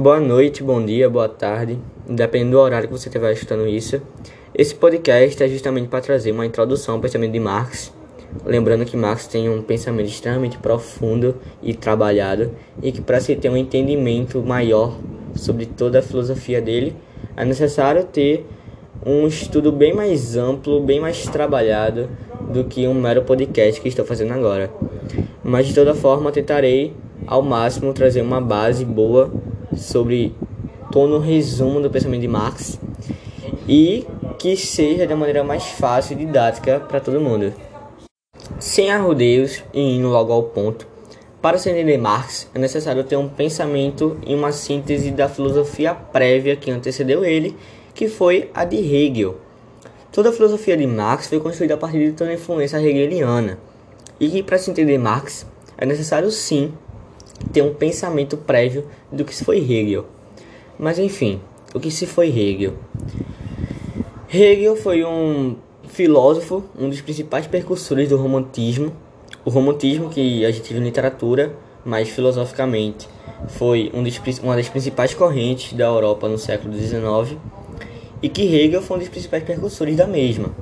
Boa noite, bom dia, boa tarde, dependendo do horário que você estiver escutando isso. Esse podcast é justamente para trazer uma introdução ao pensamento de Marx. Lembrando que Marx tem um pensamento extremamente profundo e trabalhado, e que para se ter um entendimento maior sobre toda a filosofia dele, é necessário ter um estudo bem mais amplo, bem mais trabalhado do que um mero podcast que estou fazendo agora. Mas de toda forma, tentarei ao máximo trazer uma base boa sobre todo o resumo do pensamento de Marx e que seja da maneira mais fácil e didática para todo mundo. Sem arrodeios e indo logo ao ponto, para se entender Marx é necessário ter um pensamento e uma síntese da filosofia prévia que antecedeu ele, que foi a de Hegel. Toda a filosofia de Marx foi construída a partir de toda a influência hegeliana, e que para se entender Marx é necessário sim ter um pensamento prévio do que se foi Hegel. Mas enfim, o que se foi Hegel? Hegel foi um filósofo, um dos principais precursores do romantismo. O romantismo que a gente viu na literatura, mas filosoficamente foi um dos, uma das principais correntes da Europa no século XIX e que Hegel foi um dos principais precursores da mesma.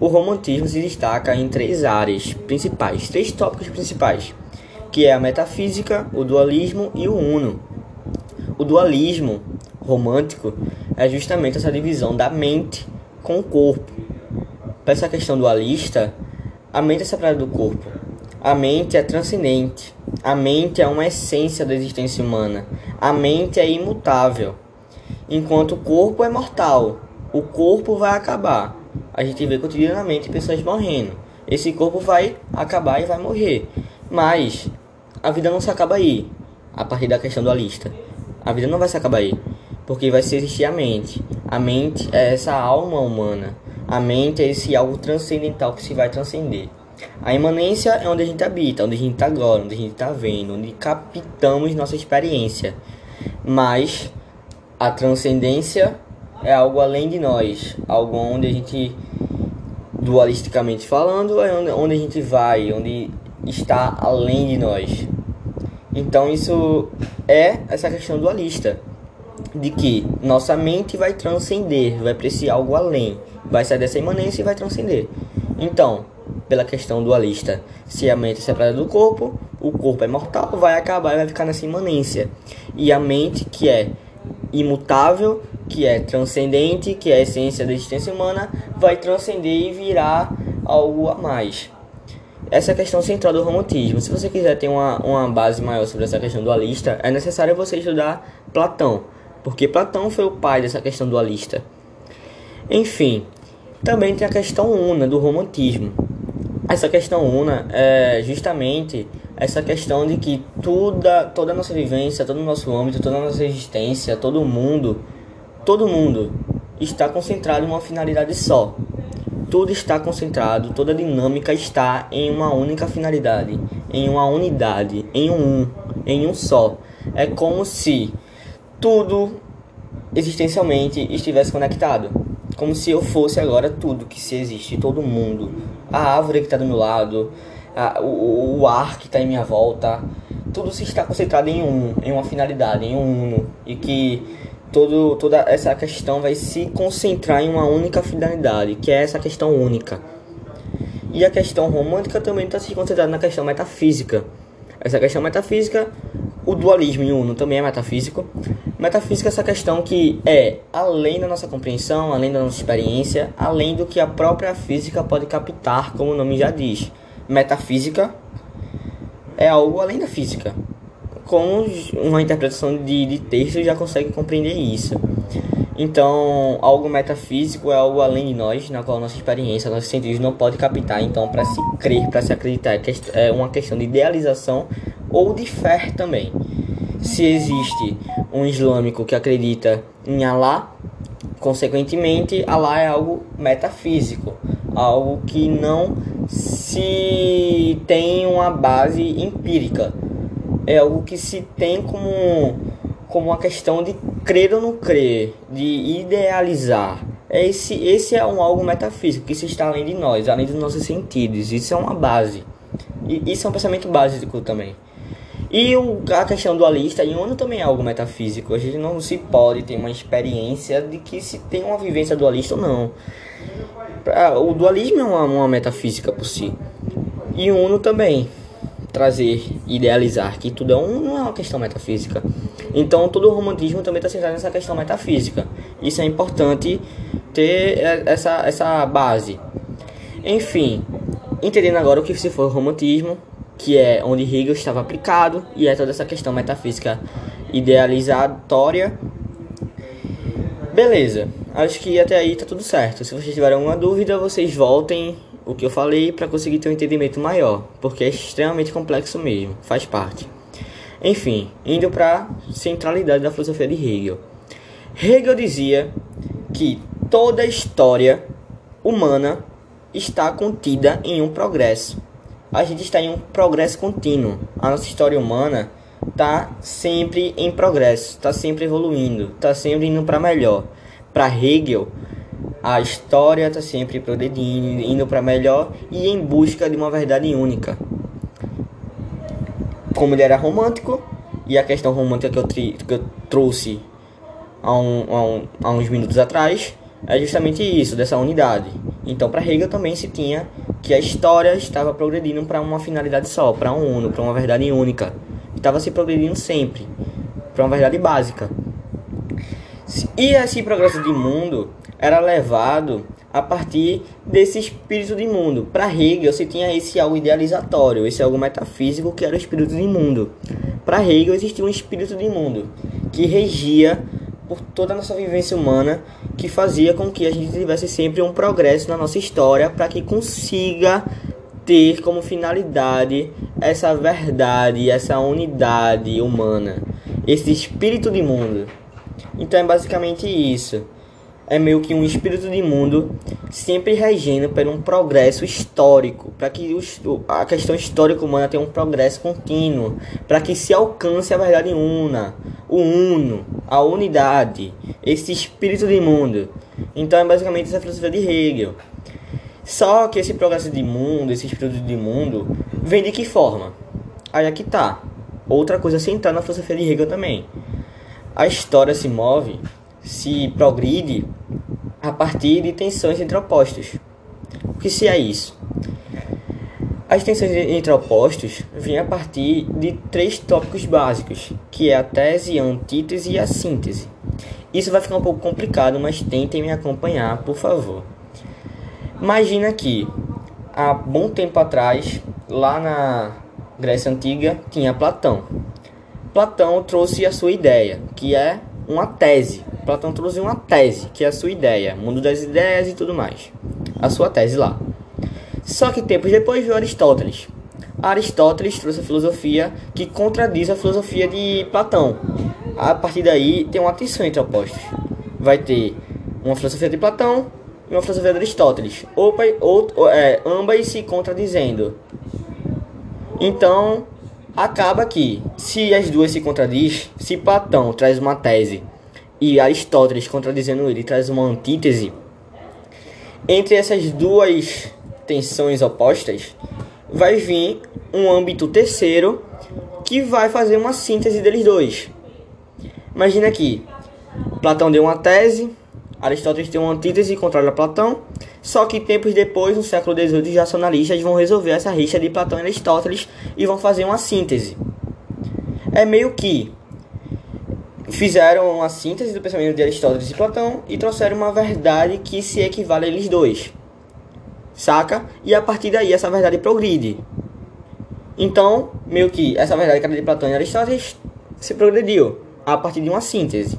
O romantismo se destaca em três áreas principais, três tópicos principais que é a metafísica, o dualismo e o uno. O dualismo romântico é justamente essa divisão da mente com o corpo. Para essa questão dualista, a mente é separada do corpo. A mente é transcendente. A mente é uma essência da existência humana. A mente é imutável. Enquanto o corpo é mortal. O corpo vai acabar. A gente vê cotidianamente pessoas morrendo. Esse corpo vai acabar e vai morrer. Mas a vida não se acaba aí, a partir da questão dualista. A vida não vai se acabar aí, porque vai se existir a mente. A mente é essa alma humana. A mente é esse algo transcendental que se vai transcender. A imanência é onde a gente habita, onde a gente está agora, onde a gente está vendo, onde captamos nossa experiência. Mas a transcendência é algo além de nós, algo onde a gente, dualisticamente falando, é onde a gente vai, onde está além de nós. Então isso é essa questão dualista de que nossa mente vai transcender, vai apreciar algo além, vai sair dessa imanência e vai transcender. Então, pela questão dualista, se a mente é separada do corpo, o corpo é mortal, vai acabar e vai ficar nessa imanência. E a mente que é imutável, que é transcendente, que é a essência da existência humana, vai transcender e virar algo a mais essa é a questão central do romantismo. Se você quiser ter uma, uma base maior sobre essa questão dualista, é necessário você estudar Platão, porque Platão foi o pai dessa questão dualista. Enfim, também tem a questão una do romantismo. Essa questão una é justamente essa questão de que toda, toda a nossa vivência, todo o nosso âmbito, toda a nossa existência, todo mundo, todo mundo está concentrado em uma finalidade só, tudo está concentrado, toda a dinâmica está em uma única finalidade, em uma unidade, em um, em um só. É como se tudo existencialmente estivesse conectado. Como se eu fosse agora tudo que se existe, todo mundo. A árvore que está do meu lado, a, o, o ar que está em minha volta. Tudo se está concentrado em um, em uma finalidade, em um uno. E que todo, toda essa questão vai se concentrar em uma única finalidade, que é essa questão única. E a questão romântica também está se concentrando na questão metafísica. Essa questão metafísica, o dualismo em uno também é metafísico. Metafísica é essa questão que é além da nossa compreensão, além da nossa experiência, além do que a própria física pode captar, como o nome já diz. Metafísica é algo além da física com uma interpretação de, de texto já consegue compreender isso. Então, algo metafísico é algo além de nós, na qual nossa experiência, nossos sentidos não pode captar. Então, para se crer, para se acreditar, é uma questão de idealização ou de fé também. Se existe um islâmico que acredita em Allah, consequentemente, Allah é algo metafísico, algo que não se tem uma base empírica é algo que se tem como, como uma questão de crer ou não crer, de idealizar. Esse, esse é um algo metafísico que se está além de nós, além dos nossos sentidos. Isso é uma base. E isso é um pensamento básico também. E o, a questão dualista em Uno também é algo metafísico. A gente não se pode ter uma experiência de que se tem uma vivência dualista ou não. O dualismo é uma, uma metafísica por si. E Uno também. Trazer, idealizar que tudo é um, não é uma questão metafísica. Então todo o romantismo também está centrado nessa questão metafísica. Isso é importante ter essa, essa base. Enfim, entendendo agora o que se for romantismo, que é onde Hegel estava aplicado, e é toda essa questão metafísica idealizatória. Beleza, acho que até aí tá tudo certo. Se vocês tiverem alguma dúvida, vocês voltem o que eu falei para conseguir ter um entendimento maior, porque é extremamente complexo mesmo, faz parte. Enfim, indo para centralidade da filosofia de Hegel. Hegel dizia que toda a história humana está contida em um progresso a gente está em um progresso contínuo. A nossa história humana está sempre em progresso, está sempre evoluindo, está sempre indo para melhor. Para Hegel, a história está sempre progredindo, indo para melhor e em busca de uma verdade única. Como ele era romântico, e a questão romântica que eu, que eu trouxe há, um, há, um, há uns minutos atrás é justamente isso, dessa unidade. Então, para Hegel também se tinha que a história estava progredindo para uma finalidade só, para um uno, para uma verdade única. Estava se progredindo sempre para uma verdade básica. E esse progresso de mundo era levado a partir desse espírito de mundo. Para Hegel, se tinha esse algo idealizatório, esse algo metafísico que era o espírito de mundo. Para Hegel existia um espírito de mundo que regia por toda a nossa vivência humana que fazia com que a gente tivesse sempre um progresso na nossa história para que consiga ter como finalidade essa verdade, essa unidade humana, esse espírito de mundo. Então é basicamente isso é meio que um espírito de mundo sempre regendo por um progresso histórico, para que a questão histórica humana tenha um progresso contínuo, para que se alcance a verdade una, o uno, a unidade, esse espírito de mundo. Então é basicamente essa filosofia de Hegel. Só que esse progresso de mundo, esse espírito de mundo, vem de que forma? Aí aqui tá. Outra coisa central na filosofia de Hegel também. A história se move se progride a partir de tensões entre opostos. O que se é isso? As tensões entre opostos vêm a partir de três tópicos básicos, que é a tese, a antítese e a síntese. Isso vai ficar um pouco complicado, mas tentem me acompanhar, por favor. Imagina que há bom tempo atrás, lá na Grécia Antiga, tinha Platão. Platão trouxe a sua ideia, que é uma tese. Platão trouxe uma tese, que é a sua ideia, mundo das ideias e tudo mais. A sua tese lá. Só que tempos depois veio Aristóteles. Aristóteles trouxe a filosofia que contradiz a filosofia de Platão. A partir daí tem uma tensão entre opostos. Vai ter uma filosofia de Platão e uma filosofia de Aristóteles. Opa, ou, é, ambas se contradizendo. Então, Acaba que, se as duas se contradiz, se Platão traz uma tese e Aristóteles contradizendo ele traz uma antítese, entre essas duas tensões opostas, vai vir um âmbito terceiro que vai fazer uma síntese deles dois. Imagina aqui, Platão deu uma tese, Aristóteles tem uma antítese contrária a Platão, só que tempos depois, no século XVIII, os racionalistas vão resolver essa rixa de Platão e Aristóteles e vão fazer uma síntese. É meio que fizeram uma síntese do pensamento de Aristóteles e Platão e trouxeram uma verdade que se equivale a eles dois. Saca? E a partir daí essa verdade progride. Então, meio que essa verdade que era de Platão e Aristóteles se progrediu a partir de uma síntese.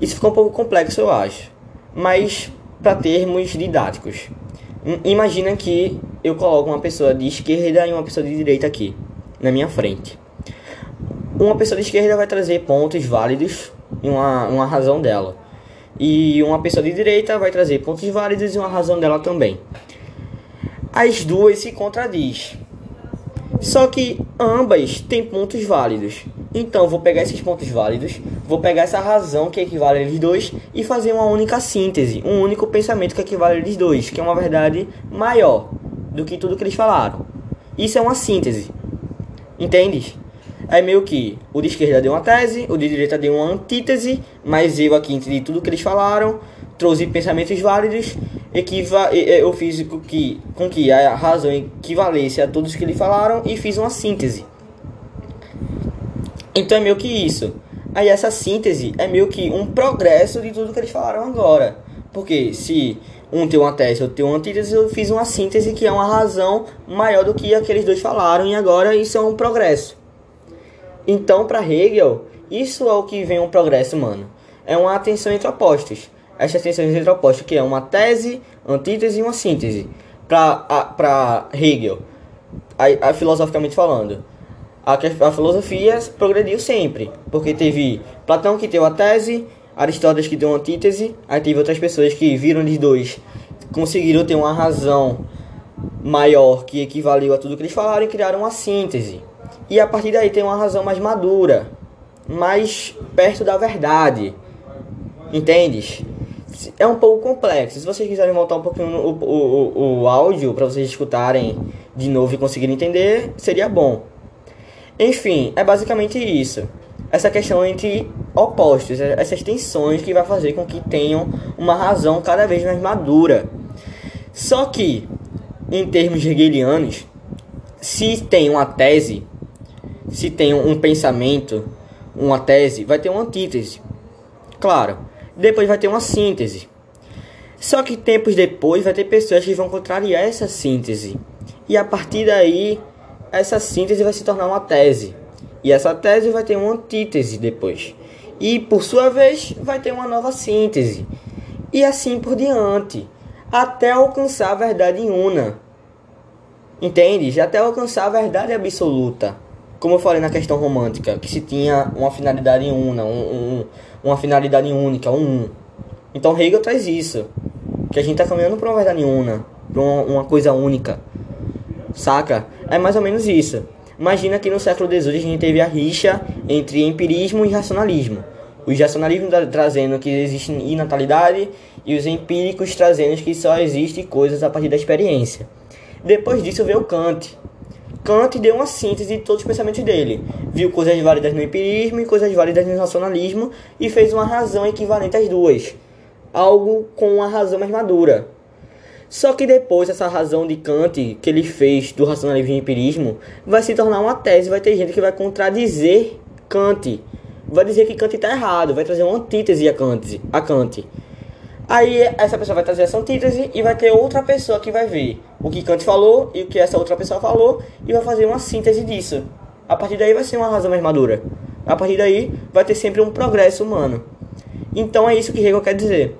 Isso ficou um pouco complexo, eu acho. Mas para termos didáticos. Imagina que eu coloco uma pessoa de esquerda e uma pessoa de direita aqui, na minha frente. Uma pessoa de esquerda vai trazer pontos válidos e uma, uma razão dela. E uma pessoa de direita vai trazer pontos válidos e uma razão dela também. As duas se contradiz. Só que ambas têm pontos válidos. Então, vou pegar esses pontos válidos, vou pegar essa razão que equivale a eles dois e fazer uma única síntese, um único pensamento que equivale a eles dois, que é uma verdade maior do que tudo que eles falaram. Isso é uma síntese. Entende? É meio que o de esquerda deu uma tese, o de direita deu uma antítese, mas eu aqui entendi tudo que eles falaram, trouxe pensamentos válidos, equiva eu fiz com que, com que a razão equivalesse a todos que eles falaram e fiz uma síntese. Então é meio que isso. Aí essa síntese é meio que um progresso de tudo que eles falaram agora. Porque se um tem uma tese, outro tem uma antítese, eu fiz uma síntese que é uma razão maior do que aqueles dois falaram e agora isso é um progresso. Então, para Hegel, isso é o que vem um progresso, mano. É uma atenção entre opostos. Essa atenção entre opostos que é uma tese, antítese e uma síntese. Para Hegel, a, a, filosoficamente falando, a, a filosofia progrediu sempre, porque teve Platão que teve a tese, Aristóteles que deu uma antítese, aí teve outras pessoas que viram eles dois, conseguiram ter uma razão maior que equivaliu a tudo que eles falaram e criaram uma síntese. E a partir daí tem uma razão mais madura, mais perto da verdade. Entendes? É um pouco complexo. Se vocês quiserem voltar um pouquinho o, o, o áudio para vocês escutarem de novo e conseguirem entender, seria bom. Enfim, é basicamente isso essa questão entre opostos, essas tensões que vai fazer com que tenham uma razão cada vez mais madura. Só que, em termos hegelianos, se tem uma tese, se tem um pensamento, uma tese, vai ter uma antítese. Claro, depois vai ter uma síntese. Só que tempos depois vai ter pessoas que vão contrariar essa síntese. E a partir daí, essa síntese vai se tornar uma tese. E essa tese vai ter uma antítese depois. E por sua vez, vai ter uma nova síntese. E assim por diante, até alcançar a verdade una. Entende? Até alcançar a verdade absoluta. Como eu falei na questão romântica, que se tinha uma finalidade una, um, um, uma finalidade única, um. Então Hegel traz isso. Que a gente está caminhando para uma verdade una, para uma, uma coisa única. Saca? É mais ou menos isso. Imagina que no século XVIII a gente teve a rixa entre empirismo e racionalismo. Os racionalismos trazendo que existe inatalidade e os empíricos trazendo que só existem coisas a partir da experiência. Depois disso veio Kant. Kant deu uma síntese de todos os pensamentos dele. Viu coisas válidas no empirismo e coisas válidas no racionalismo e fez uma razão equivalente às duas. Algo com uma razão mais madura. Só que depois essa razão de Kant que ele fez do racionalismo e empirismo vai se tornar uma tese, vai ter gente que vai contradizer Kant. Vai dizer que Kant está errado, vai trazer uma antítese a Kant, a Kant. Aí essa pessoa vai trazer essa antítese e vai ter outra pessoa que vai ver o que Kant falou e o que essa outra pessoa falou e vai fazer uma síntese disso. A partir daí vai ser uma razão mais madura. A partir daí vai ter sempre um progresso humano. Então é isso que Hegel quer dizer.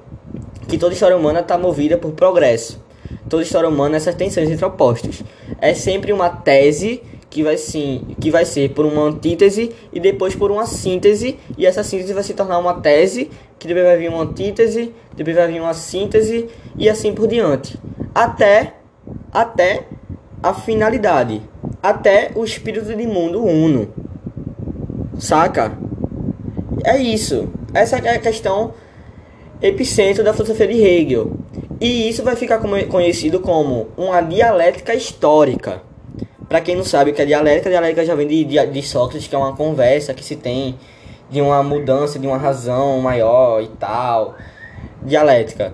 Que toda história humana está movida por progresso toda história humana essas tensões entre opostos. É sempre uma tese que vai sim, que vai ser por uma antítese e depois por uma síntese, e essa síntese vai se tornar uma tese, que depois vai vir uma antítese, depois vai vir uma síntese e assim por diante, até até a finalidade, até o espírito de mundo uno. Saca? É isso. Essa é a questão epicentro da filosofia de Hegel. E isso vai ficar conhecido como uma dialética histórica. Para quem não sabe o que é dialética, dialética já vem de, de, de, Sócrates, que é uma conversa que se tem de uma mudança, de uma razão maior e tal. Dialética.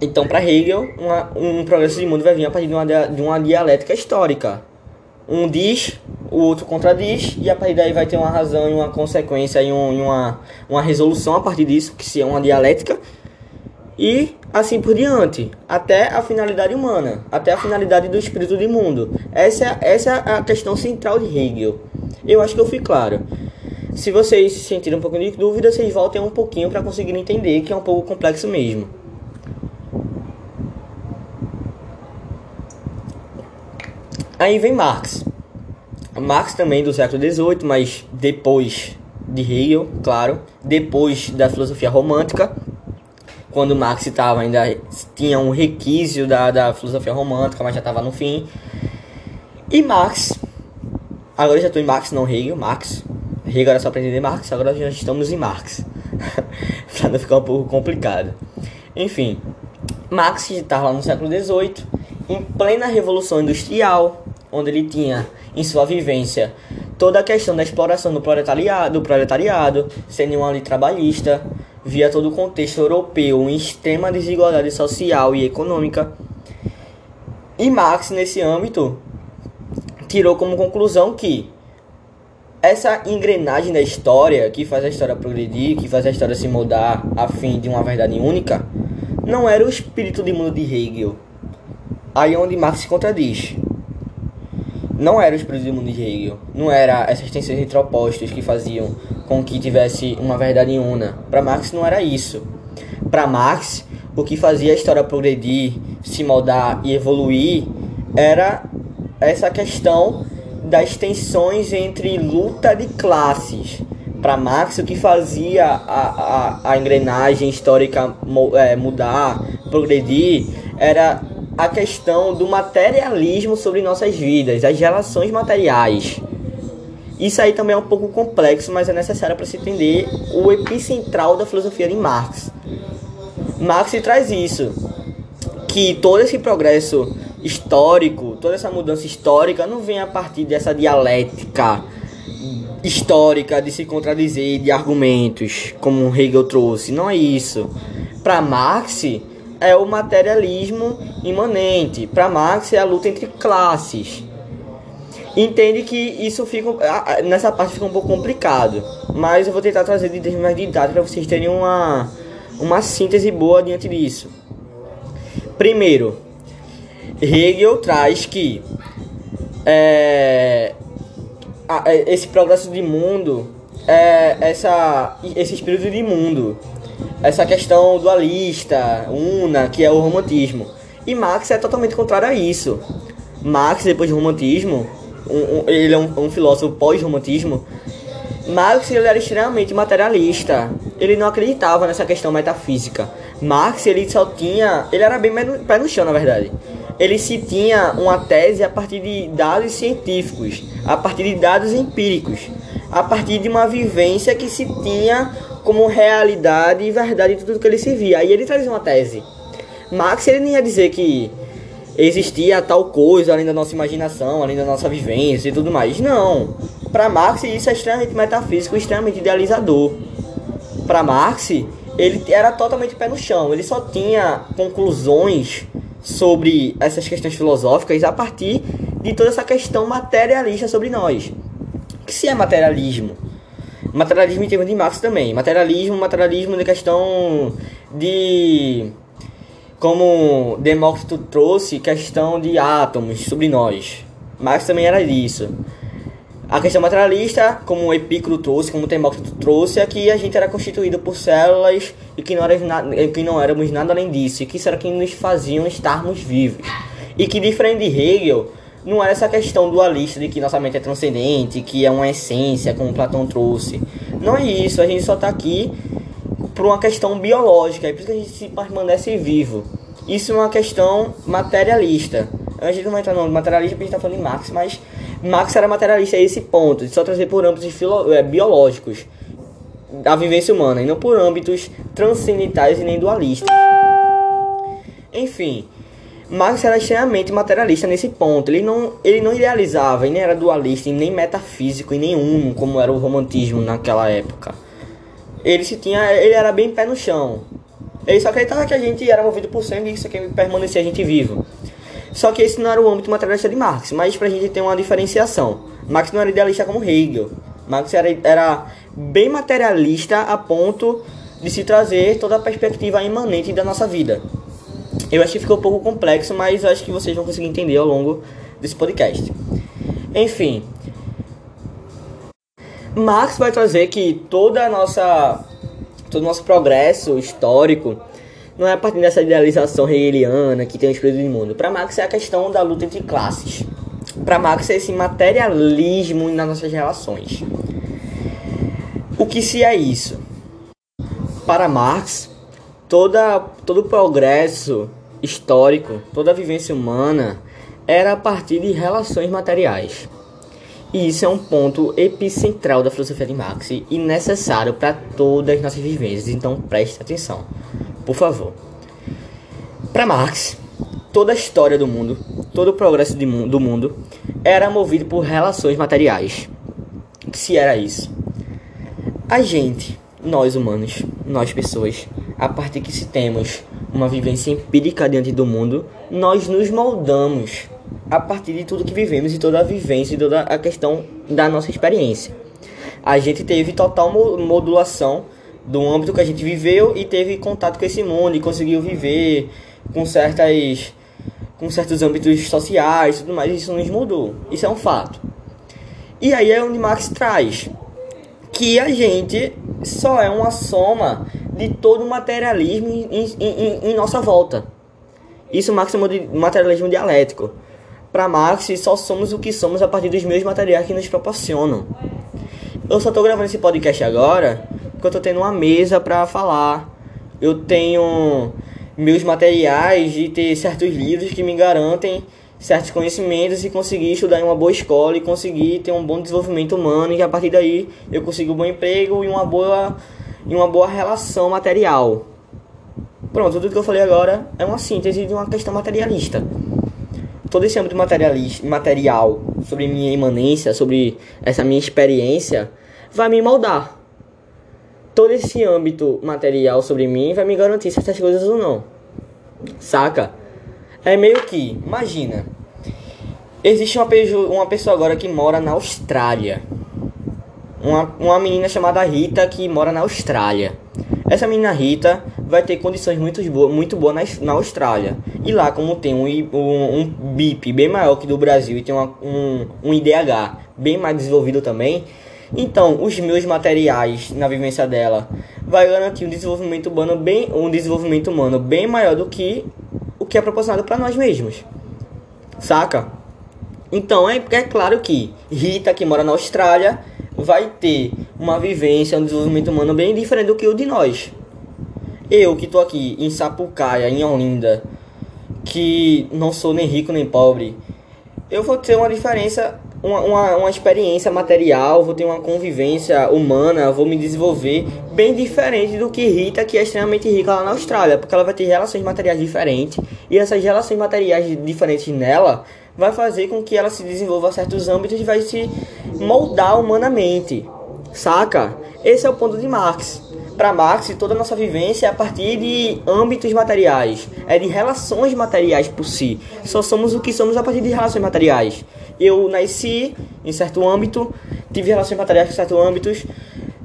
Então, para Hegel, uma, um progresso de mundo vai vir a partir de uma, de uma dialética histórica. Um diz, o outro contradiz, e a partir daí vai ter uma razão e uma consequência e, um, e uma, uma resolução a partir disso, que se é uma dialética e assim por diante, até a finalidade humana, até a finalidade do espírito do mundo. Essa essa é a questão central de Hegel. Eu acho que eu fui claro. Se vocês se sentirem um pouquinho de dúvida, vocês voltem um pouquinho para conseguir entender que é um pouco complexo mesmo. Aí vem Marx. Marx também do século XVIII, mas depois de Hegel, claro, depois da filosofia romântica, quando Marx estava ainda tinha um requisito da, da filosofia romântica, mas já estava no fim. E Marx, agora já estou em Marx, não Hegel, Marx. Hegel era só para entender Marx, agora já estamos em Marx. para não ficar um pouco complicado. Enfim, Marx estava lá no século XVIII, em plena Revolução Industrial, onde ele tinha em sua vivência toda a questão da exploração do proletariado, do proletariado sendo uma lei trabalhista, via todo o contexto europeu em extrema desigualdade social e econômica. E Marx, nesse âmbito, tirou como conclusão que essa engrenagem da história, que faz a história progredir, que faz a história se moldar a fim de uma verdade única, não era o espírito de mundo de Hegel. Aí é onde Marx se contradiz. Não era o espírito de mundo de Hegel. Não era essas tensões entre opostos que faziam com que tivesse uma verdade una. Para Marx não era isso. Para Marx, o que fazia a história progredir, se moldar e evoluir era essa questão das tensões entre luta de classes. Para Marx, o que fazia a, a, a engrenagem histórica é, mudar, progredir, era a questão do materialismo sobre nossas vidas, as relações materiais. Isso aí também é um pouco complexo, mas é necessário para se entender o epicentral da filosofia de Marx. Marx traz isso, que todo esse progresso histórico, toda essa mudança histórica não vem a partir dessa dialética histórica de se contradizer de argumentos, como Hegel trouxe. Não é isso. Para Marx é o materialismo imanente. Para Marx é a luta entre classes. Entende que isso fica nessa parte fica um pouco complicado, mas eu vou tentar trazer de termos mais didáticos para vocês terem uma uma síntese boa diante disso. Primeiro, Hegel traz que é, é, esse progresso de mundo, é, essa, esse espírito de mundo, essa questão dualista, una, que é o romantismo. E Marx é totalmente contrário a isso. Marx, depois do romantismo, um, um, ele é um, um filósofo pós-romantismo, Marx ele era extremamente materialista. Ele não acreditava nessa questão metafísica. Marx ele só tinha, ele era bem pé no chão, na verdade ele se tinha uma tese a partir de dados científicos, a partir de dados empíricos, a partir de uma vivência que se tinha como realidade e verdade de tudo que ele se via. Aí ele trazia uma tese. Marx ele não ia dizer que existia tal coisa além da nossa imaginação, além da nossa vivência e tudo mais. Não. Para Marx isso é extremamente metafísico, extremamente idealizador. Para Marx ele era totalmente pé no chão. Ele só tinha conclusões sobre essas questões filosóficas a partir de toda essa questão materialista sobre nós. O que se é materialismo? Materialismo em termos de Marx também. Materialismo, materialismo na questão de como Demócrito trouxe questão de átomos sobre nós. Marx também era disso. A questão materialista, como o Epicuro trouxe, como Demócrito trouxe, é que a gente era constituído por células e que não, era que não éramos nada além disso, e que isso era que nos faziam estarmos vivos. E que, diferente de Hegel, não era essa questão dualista de que nossa mente é transcendente, que é uma essência, como Platão trouxe. Não é isso, a gente só está aqui por uma questão biológica, é por isso que a gente permanece vivo. Isso é uma questão materialista. A gente não vai entrar no materialista porque a gente está falando de Marx, mas Marx era materialista a esse ponto, de só trazer por âmbitos filo, é, biológicos a vivência humana, e não por âmbitos transcendentais e nem dualistas. Enfim, Marx era extremamente materialista nesse ponto. Ele não, ele não idealizava, e nem era dualista, e nem metafísico, e como era o romantismo naquela época. Ele se tinha, ele era bem pé no chão. Ele só acreditava que a gente era movido por sangue e isso aqui permanecia a gente vivo. Só que esse não era o âmbito materialista de Marx, mas pra gente ter uma diferenciação. Marx não era idealista como Hegel. Marx era, era bem materialista a ponto de se trazer toda a perspectiva imanente da nossa vida. Eu acho que ficou um pouco complexo, mas acho que vocês vão conseguir entender ao longo desse podcast. Enfim, Marx vai trazer que toda a nossa todo o nosso progresso histórico não é a partir dessa idealização hegeliana que tem o espírito do mundo. Para Marx é a questão da luta entre classes. Para Marx é esse materialismo nas nossas relações. O que se é isso? Para Marx, toda, todo progresso histórico, toda a vivência humana era a partir de relações materiais. E isso é um ponto epicentral da filosofia de Marx e necessário para todas as nossas vivências. Então preste atenção por favor. Para Marx, toda a história do mundo, todo o progresso do mundo era movido por relações materiais. se era isso. A gente, nós humanos, nós pessoas, a partir que se temos uma vivência empírica diante do mundo, nós nos moldamos a partir de tudo que vivemos e toda a vivência e toda a questão da nossa experiência. A gente teve total modulação do âmbito que a gente viveu e teve contato com esse mundo e conseguiu viver com certas com certos âmbitos sociais e tudo mais, isso nos mudou. Isso é um fato. E aí é onde Marx traz que a gente só é uma soma de todo o materialismo em, em, em, em nossa volta. Isso Marx chamou de materialismo dialético. Para Marx, só somos o que somos a partir dos meios materiais que nos proporcionam. Eu só estou gravando esse podcast agora porque eu estou tendo uma mesa para falar. Eu tenho meus materiais de ter certos livros que me garantem certos conhecimentos e conseguir estudar em uma boa escola e conseguir ter um bom desenvolvimento humano e a partir daí eu consigo um bom emprego e uma boa e uma boa relação material. Pronto, tudo que eu falei agora é uma síntese de uma questão materialista. Todo esse âmbito material sobre minha imanência, sobre essa minha experiência, vai me moldar todo esse âmbito material sobre mim vai me garantir essas coisas ou não. Saca? É meio que, imagina, existe uma, uma pessoa agora que mora na Austrália. Uma, uma menina chamada Rita que mora na Austrália. Essa menina Rita vai ter condições muito, boas muito boas na, na Austrália. E lá, como tem um, um, um BIP bem maior que do Brasil e tem uma, um, um IDH bem mais desenvolvido também, então, os meus materiais na vivência dela vai garantir um desenvolvimento humano bem, um desenvolvimento humano bem maior do que que é proporcionado para nós mesmos. Saca? Então, é, é claro que Rita, que mora na Austrália, vai ter uma vivência, um desenvolvimento humano bem diferente do que o de nós. Eu que estou aqui em Sapucaia, em Olinda, que não sou nem rico nem pobre, eu vou ter uma diferença uma, uma, uma, experiência material, vou ter uma convivência humana, vou me desenvolver bem diferente do que Rita, que é extremamente rica lá na Austrália, porque ela vai ter relações materiais diferentes e essas relações materiais diferentes nela vai fazer com que ela se desenvolva a certos âmbitos e vai se moldar humanamente, saca? Esse é o ponto de Marx. Para Marx, toda a nossa vivência é a partir de âmbitos materiais, é de relações materiais por si. Só somos o que somos a partir de relações materiais eu nasci em certo âmbito, tive relações materiais em certos âmbitos,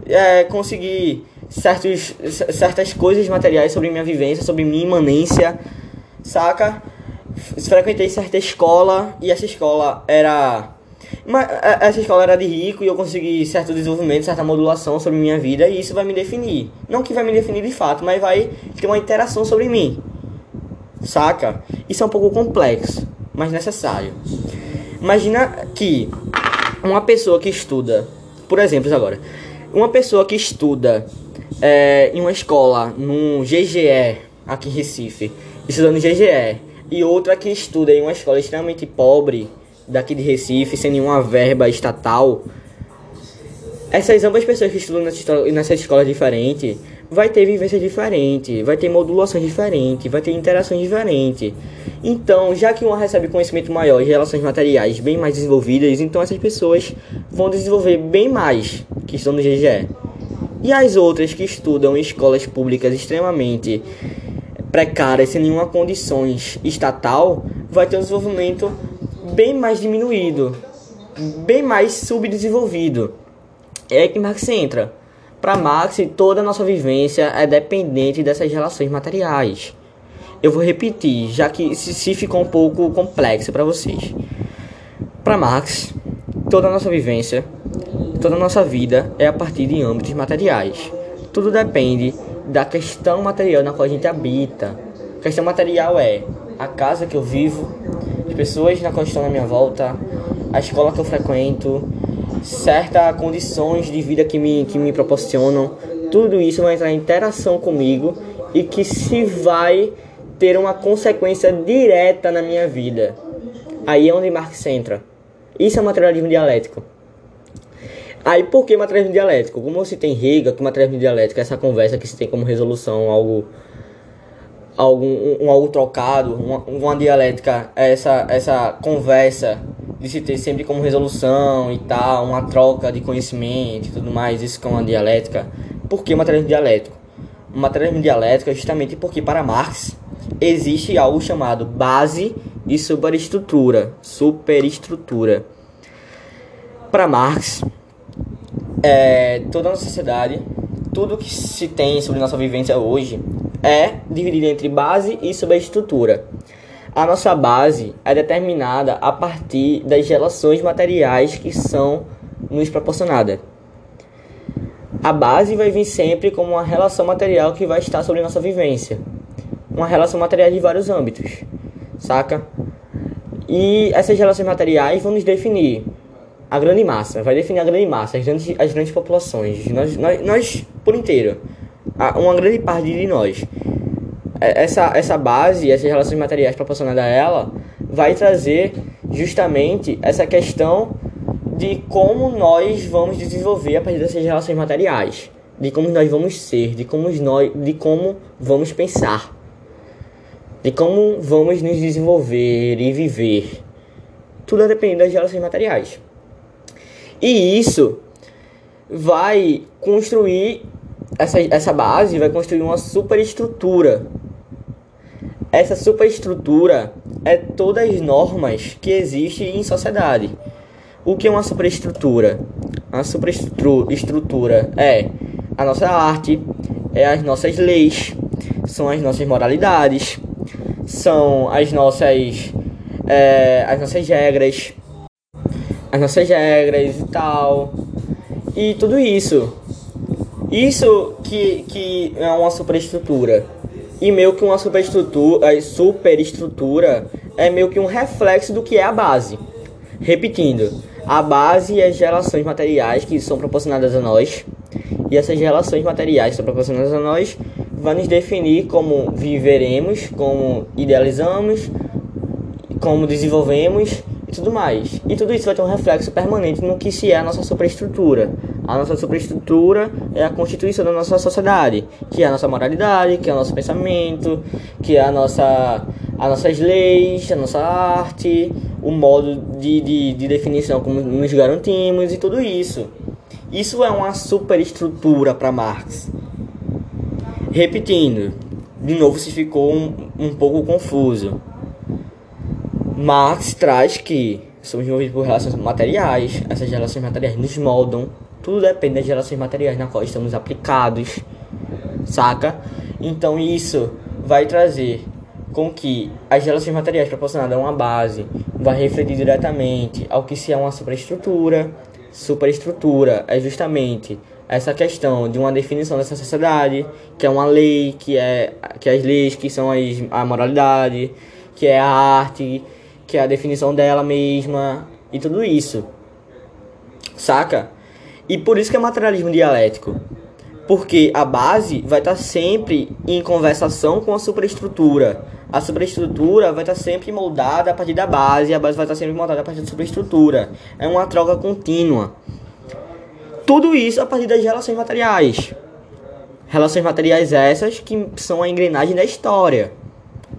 é, consegui certos, certas coisas materiais sobre minha vivência, sobre minha imanência, saca? Frequentei certa escola e essa escola era. É, essa escola era de rico e eu consegui certo desenvolvimento, certa modulação sobre minha vida e isso vai me definir. Não que vai me definir de fato, mas vai ter uma interação sobre mim. Saca? Isso é um pouco complexo, mas necessário. Imagina que uma pessoa que estuda, por exemplo, agora, uma pessoa que estuda é, em uma escola, num GGE, aqui em Recife, estudando GGE, e outra que estuda em uma escola extremamente pobre, daqui de Recife, sem nenhuma verba estatal, essas ambas pessoas que estudam nessa escola diferente vai ter vivências diferentes, vai ter modulações diferentes, vai ter interações diferentes. Então, já que uma recebe conhecimento maior e relações materiais bem mais desenvolvidas, então essas pessoas vão desenvolver bem mais que estão no GGE. E as outras que estudam em escolas públicas extremamente precárias, sem nenhuma condições estatal, vai ter um desenvolvimento bem mais diminuído, bem mais subdesenvolvido. É que Marx entra. Para Marx, toda a nossa vivência é dependente dessas relações materiais. Eu vou repetir, já que se ficou um pouco complexo para vocês. Para Marx, toda a nossa vivência, toda a nossa vida é a partir de âmbitos materiais. Tudo depende da questão material na qual a gente habita. A questão material é a casa que eu vivo, as pessoas na qual estão na minha volta, a escola que eu frequento, certas condições de vida que me, que me proporcionam. Tudo isso vai entrar em interação comigo e que se vai ter uma consequência direta na minha vida. Aí é onde Marx entra. Isso é materialismo dialético. Aí por que materialismo dialético? Como se tem Hegel que materialismo dialético é essa conversa que se tem como resolução algo algum um, um algo trocado, uma, uma dialética, essa essa conversa de se ter sempre como resolução e tal, uma troca de conhecimento e tudo mais, isso que é uma dialética. Por que materialismo dialético? O materialismo dialético é justamente porque para Marx existe algo chamado base de superestrutura, superestrutura. Para Marx, é, toda a nossa sociedade, tudo que se tem sobre nossa vivência hoje é dividido entre base e superestrutura. A nossa base é determinada a partir das relações materiais que são nos proporcionadas. A base vai vir sempre como uma relação material que vai estar sobre nossa vivência. Uma relação material de vários âmbitos, saca? E essas relações materiais vão nos definir a grande massa, vai definir a grande massa, as grandes, as grandes populações, nós, nós, nós por inteiro, uma grande parte de nós. É, essa, essa base, essas relações materiais proporcionadas a ela, vai trazer justamente essa questão de como nós vamos desenvolver a partir dessas relações materiais, de como nós vamos ser, de como nós, de como vamos pensar, de como vamos nos desenvolver e viver. Tudo depende das relações materiais. E isso vai construir essa, essa base vai construir uma superestrutura. Essa superestrutura é todas as normas que existem em sociedade. O que é uma superestrutura? A superestrutura é a nossa arte, é as nossas leis, são as nossas moralidades, são as nossas é, as nossas regras, as nossas regras e tal. E tudo isso. Isso que, que é uma superestrutura. E meio que uma superestrutura, superestrutura é meio que um reflexo do que é a base. Repetindo, a base é as relações materiais que são proporcionadas a nós. E essas relações materiais que são proporcionadas a nós vão nos definir como viveremos, como idealizamos, como desenvolvemos tudo mais. E tudo isso vai ter um reflexo permanente no que se é a nossa superestrutura. A nossa superestrutura é a constituição da nossa sociedade, que é a nossa moralidade, que é o nosso pensamento, que é a nossa, as nossas leis, a nossa arte, o modo de, de, de definição como nos garantimos e tudo isso. Isso é uma superestrutura para Marx. Repetindo, de novo se ficou um, um pouco confuso. Marx traz que somos movidos por relações materiais, essas relações materiais nos moldam, tudo depende das relações materiais na qual estamos aplicados, saca? Então isso vai trazer com que as relações materiais proporcionadas a uma base vai refletir diretamente ao que se é uma superestrutura. Superestrutura é justamente essa questão de uma definição dessa sociedade, que é uma lei, que é que as leis que são as, a moralidade, que é a arte, que é a definição dela mesma e tudo isso. Saca? E por isso que é materialismo dialético. Porque a base vai estar sempre em conversação com a superestrutura. A superestrutura vai estar sempre moldada a partir da base, a base vai estar sempre moldada a partir da superestrutura. É uma troca contínua. Tudo isso a partir das relações materiais. Relações materiais essas que são a engrenagem da história.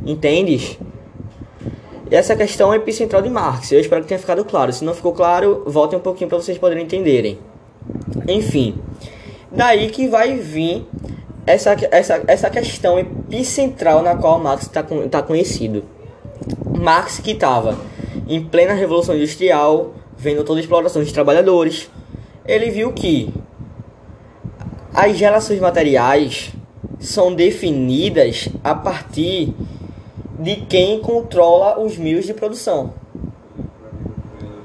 Entendes? Essa questão é epicentral de Marx. Eu espero que tenha ficado claro. Se não ficou claro, voltem um pouquinho para vocês poderem entenderem. Enfim, daí que vai vir essa, essa, essa questão epicentral na qual Marx está tá conhecido. Marx que estava em plena Revolução Industrial, vendo toda a exploração dos trabalhadores, ele viu que as relações materiais são definidas a partir de quem controla os meios de produção.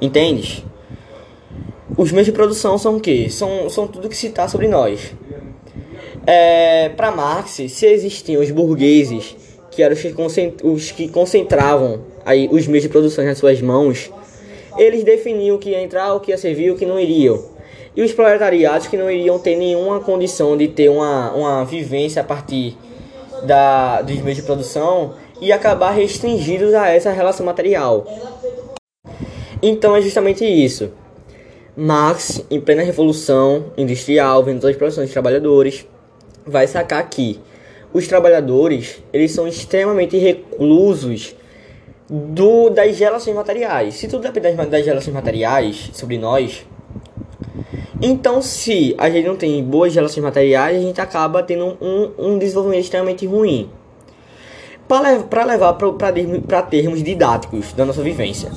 Entendes? Os meios de produção são o quê? São, são tudo que se está sobre nós. É, Para Marx, se existiam os burgueses, que eram os que, concentravam aí os meios de produção nas suas mãos, eles definiam o que ia entrar, o que ia servir, o que não iriam. E os proletariados que não iriam ter nenhuma condição de ter uma, uma vivência a partir da, dos meios de produção, e acabar restringidos a essa relação material. Então é justamente isso. Marx, em plena revolução industrial, vendo todas as produções de trabalhadores, vai sacar que os trabalhadores eles são extremamente reclusos do, das relações materiais. Se tudo depende das, das relações materiais sobre nós, então se a gente não tem boas relações materiais, a gente acaba tendo um, um desenvolvimento extremamente ruim. Para levar para termos didáticos da nossa vivência.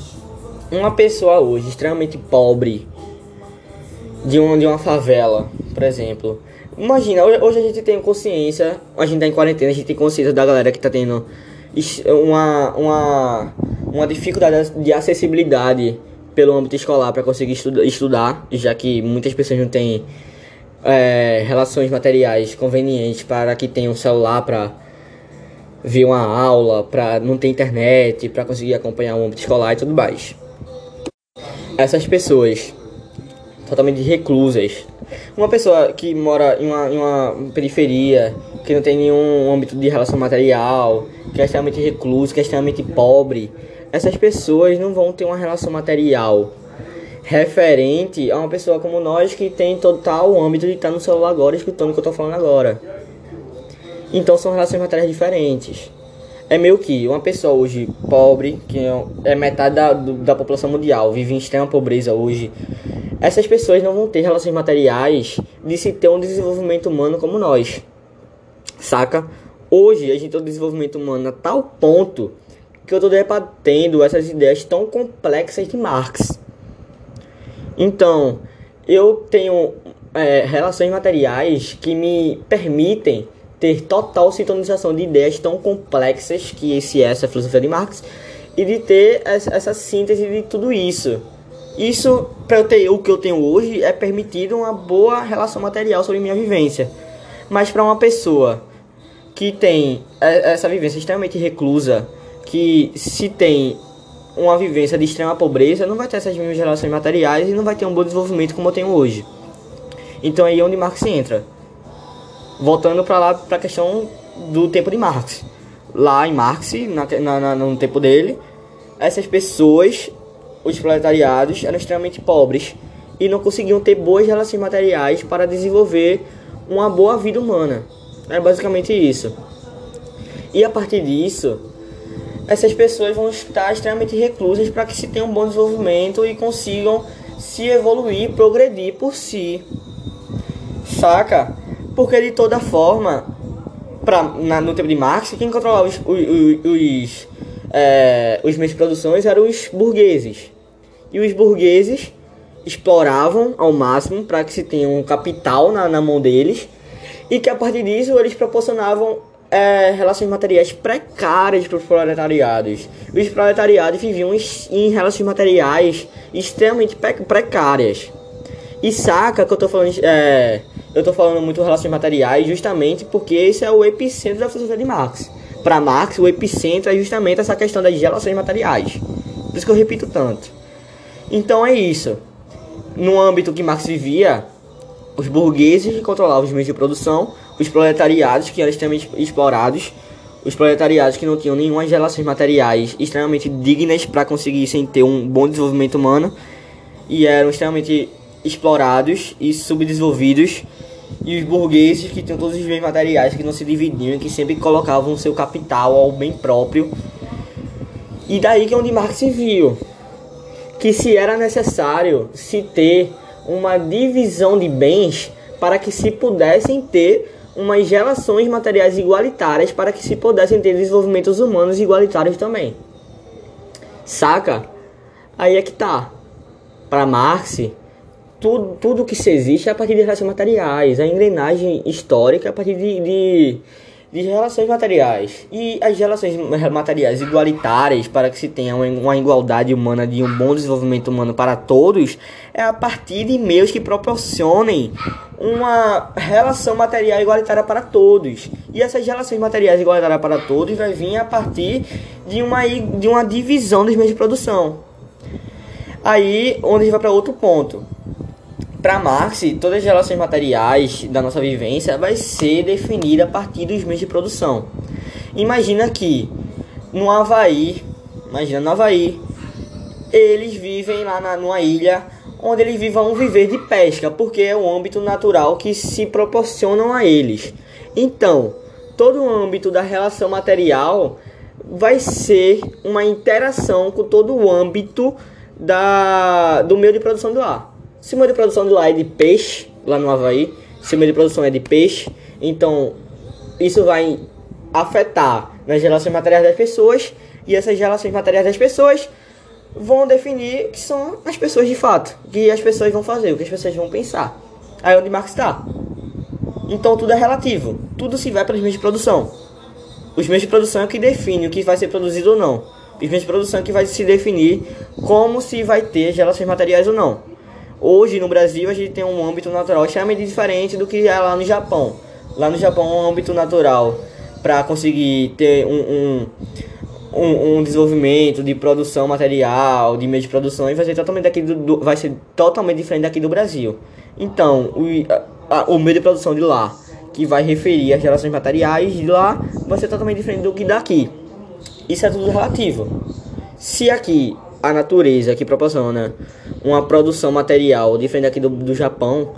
Uma pessoa hoje extremamente pobre, de uma, de uma favela, por exemplo. Imagina, hoje a gente tem consciência, a gente tá em quarentena, a gente tem consciência da galera que tá tendo uma, uma, uma dificuldade de acessibilidade pelo âmbito escolar para conseguir estu estudar, já que muitas pessoas não têm é, relações materiais convenientes para que tenham um celular para ver uma aula, para não ter internet, para conseguir acompanhar o âmbito escolar e tudo mais. Essas pessoas totalmente reclusas. Uma pessoa que mora em uma, em uma periferia, que não tem nenhum âmbito de relação material, que é extremamente recluso, que é extremamente pobre, essas pessoas não vão ter uma relação material referente a uma pessoa como nós que tem total âmbito de estar no celular agora escutando o que eu estou falando agora. Então são relações materiais diferentes. É meio que uma pessoa hoje pobre, que é metade da, da população mundial, vive em extrema pobreza hoje, essas pessoas não vão ter relações materiais de se ter um desenvolvimento humano como nós. Saca? Hoje a gente tem um desenvolvimento humano a tal ponto que eu estou debatendo essas ideias tão complexas de Marx. Então, eu tenho é, relações materiais que me permitem ter total sintonização de ideias tão complexas que esse é essa filosofia de Marx e de ter essa, síntese de tudo isso. Isso, para eu ter o que eu tenho hoje, é permitido uma boa relação material sobre minha vivência. Mas para uma pessoa que tem essa vivência extremamente reclusa, que se tem uma vivência de extrema pobreza, não vai ter essas mesmas relações materiais e não vai ter um bom desenvolvimento como eu tenho hoje. Então aí é onde Marx entra. Voltando para lá para a questão do tempo de Marx. Lá em Marx, na, na, no tempo dele, essas pessoas os proletariados eram extremamente pobres e não conseguiam ter boas relações materiais para desenvolver uma boa vida humana. É basicamente isso. E a partir disso, essas pessoas vão estar extremamente reclusas para que se tenha um bom desenvolvimento e consigam se evoluir, progredir por si. Saca? Porque de toda forma, pra, na, no tempo de Marx, quem controlava os, os, os, é, os meios de produção eram os burgueses e os burgueses exploravam ao máximo para que se tenha um capital na, na mão deles e que a partir disso eles proporcionavam é, relações materiais precárias para os proletariados. Os proletariados viviam em relações materiais extremamente precárias. E saca que eu tô falando, é, eu tô falando muito relações materiais justamente porque esse é o epicentro da filosofia de Marx. Para Marx, o epicentro é justamente essa questão das relações materiais. Por isso que eu repito tanto. Então é isso. No âmbito que Marx vivia, os burgueses controlavam os meios de produção, os proletariados que eram extremamente explorados, os proletariados que não tinham nenhuma relações materiais extremamente dignas para conseguissem ter um bom desenvolvimento humano e eram extremamente explorados e subdesenvolvidos e os burgueses que tinham todos os bens materiais que não se dividiam e que sempre colocavam seu capital ao bem próprio e daí que é onde Marx viu que se era necessário se ter uma divisão de bens para que se pudessem ter umas relações materiais igualitárias para que se pudessem ter desenvolvimentos humanos igualitários também. Saca? Aí é que tá. Para Marx, tudo, tudo que se existe é a partir de relações materiais. A engrenagem histórica é a partir de, de de relações materiais. E as relações materiais igualitárias para que se tenha uma igualdade humana de um bom desenvolvimento humano para todos é a partir de meios que proporcionem uma relação material igualitária para todos. E essas relações materiais igualitárias para todos vai vir a partir de uma, de uma divisão dos meios de produção. Aí, onde a gente vai para outro ponto para Marx, todas as relações materiais da nossa vivência vai ser definida a partir dos meios de produção. Imagina que no Havaí, imagina no Havaí, eles vivem lá na, numa ilha onde eles vivem viver de pesca, porque é o âmbito natural que se proporcionam a eles. Então, todo o âmbito da relação material vai ser uma interação com todo o âmbito da, do meio de produção do ar. Meio de produção do ar é de peixe, lá no Havaí, meio de produção é de peixe, então isso vai afetar nas relações materiais das pessoas e essas relações materiais das pessoas vão definir que são as pessoas de fato, que as pessoas vão fazer, o que as pessoas vão pensar. Aí é onde Marx está. Então tudo é relativo, tudo se vai para os meios de produção. Os meios de produção é que define o que vai ser produzido ou não. Os meios de produção é que vai se definir como se vai ter relações materiais ou não. Hoje no Brasil a gente tem um âmbito natural extremamente diferente do que é lá no Japão. Lá no Japão é um âmbito natural para conseguir ter um, um um, um, desenvolvimento de produção material, de meio de produção, e vai ser totalmente, daqui do, do, vai ser totalmente diferente daqui do Brasil. Então, o, a, o meio de produção de lá, que vai referir às relações materiais de lá, vai ser totalmente diferente do que daqui. Isso é tudo relativo. Se aqui a natureza que proporciona uma produção material diferente daqui do, do Japão,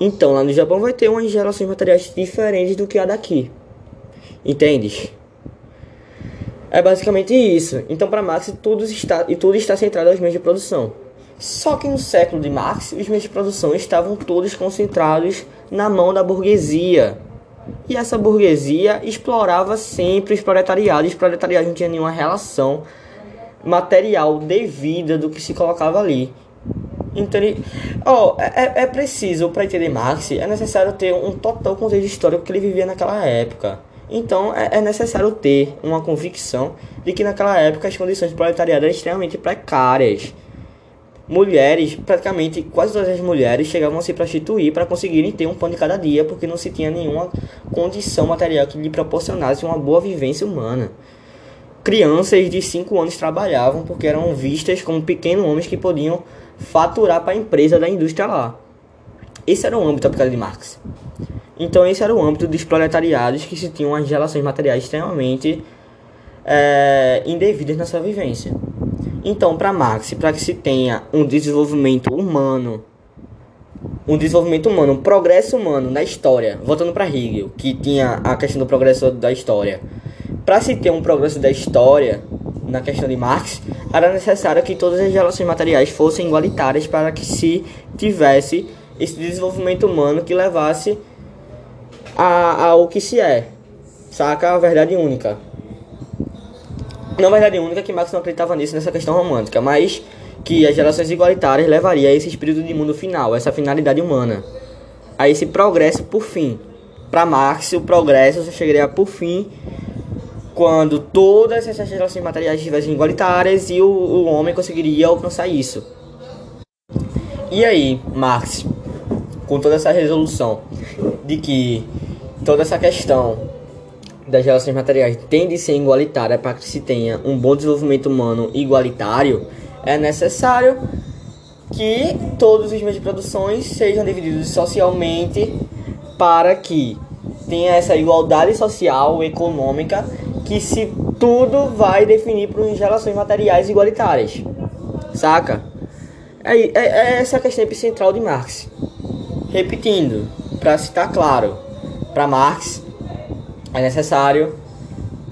então lá no Japão vai ter umas relações materiais diferentes do que a daqui. Entendes? É basicamente isso. Então, para Marx, tudo está, e tudo está centrado aos meios de produção. Só que no século de Marx, os meios de produção estavam todos concentrados na mão da burguesia. E essa burguesia explorava sempre os proletariados. Os proletariados não tinham nenhuma relação material devida do que se colocava ali. Então, oh, é, é preciso, para entender Marx, é necessário ter um total contexto histórico que ele vivia naquela época. Então é, é, necessário ter uma convicção de que naquela época as condições de proletariado eram extremamente precárias. Mulheres, praticamente quase todas as mulheres chegavam a se prostituir para conseguirem ter um pão de cada dia, porque não se tinha nenhuma condição material que lhe proporcionasse uma boa vivência humana. Crianças de 5 anos trabalhavam porque eram vistas como pequenos homens que podiam faturar para a empresa da indústria lá. Esse era o âmbito aplicado de Marx. Então esse era o âmbito dos proletariados que se tinham as relações materiais extremamente é, indevidas na sua vivência. Então, para Marx, para que se tenha um desenvolvimento humano, um desenvolvimento humano, um progresso humano na história, voltando para Hegel, que tinha a questão do progresso da história. Para se ter um progresso da história, na questão de Marx, era necessário que todas as relações materiais fossem igualitárias para que se tivesse esse desenvolvimento humano que levasse a, ao que se é. Saca a verdade única. Não a verdade única que Marx não acreditava nisso nessa questão romântica, mas que as relações igualitárias levaria a esse espírito de mundo final, essa finalidade humana, a esse progresso por fim. Para Marx, o progresso chegaria por fim quando todas essas relações materiais estivessem igualitárias e o, o homem conseguiria alcançar isso. E aí, Marx, com toda essa resolução de que toda essa questão das relações materiais tem de ser igualitária para que se tenha um bom desenvolvimento humano igualitário, é necessário que todos os meios de produção sejam divididos socialmente para que tenha essa igualdade social, econômica, que se tudo vai definir por relações materiais igualitárias. Saca? É, é, é essa a questão central de Marx. Repetindo, para citar claro, para Marx, é necessário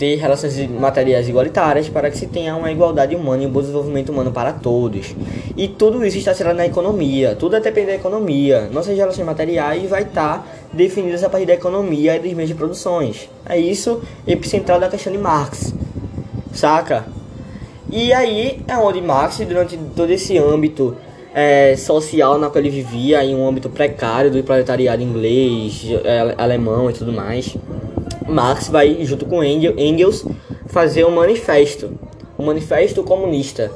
ter relações materiais igualitárias para que se tenha uma igualdade humana e um bom desenvolvimento humano para todos. E tudo isso está sendo na economia, tudo depende da economia. Nossas relações materiais vai estar definidas a partir da economia e dos meios de produções. É isso epicentral da questão de Marx. Saca? E aí é onde Marx, durante todo esse âmbito é, social na qual ele vivia, em um âmbito precário do proletariado inglês, é, alemão e tudo mais, Marx vai, junto com Engels, fazer um manifesto, um manifesto comunista.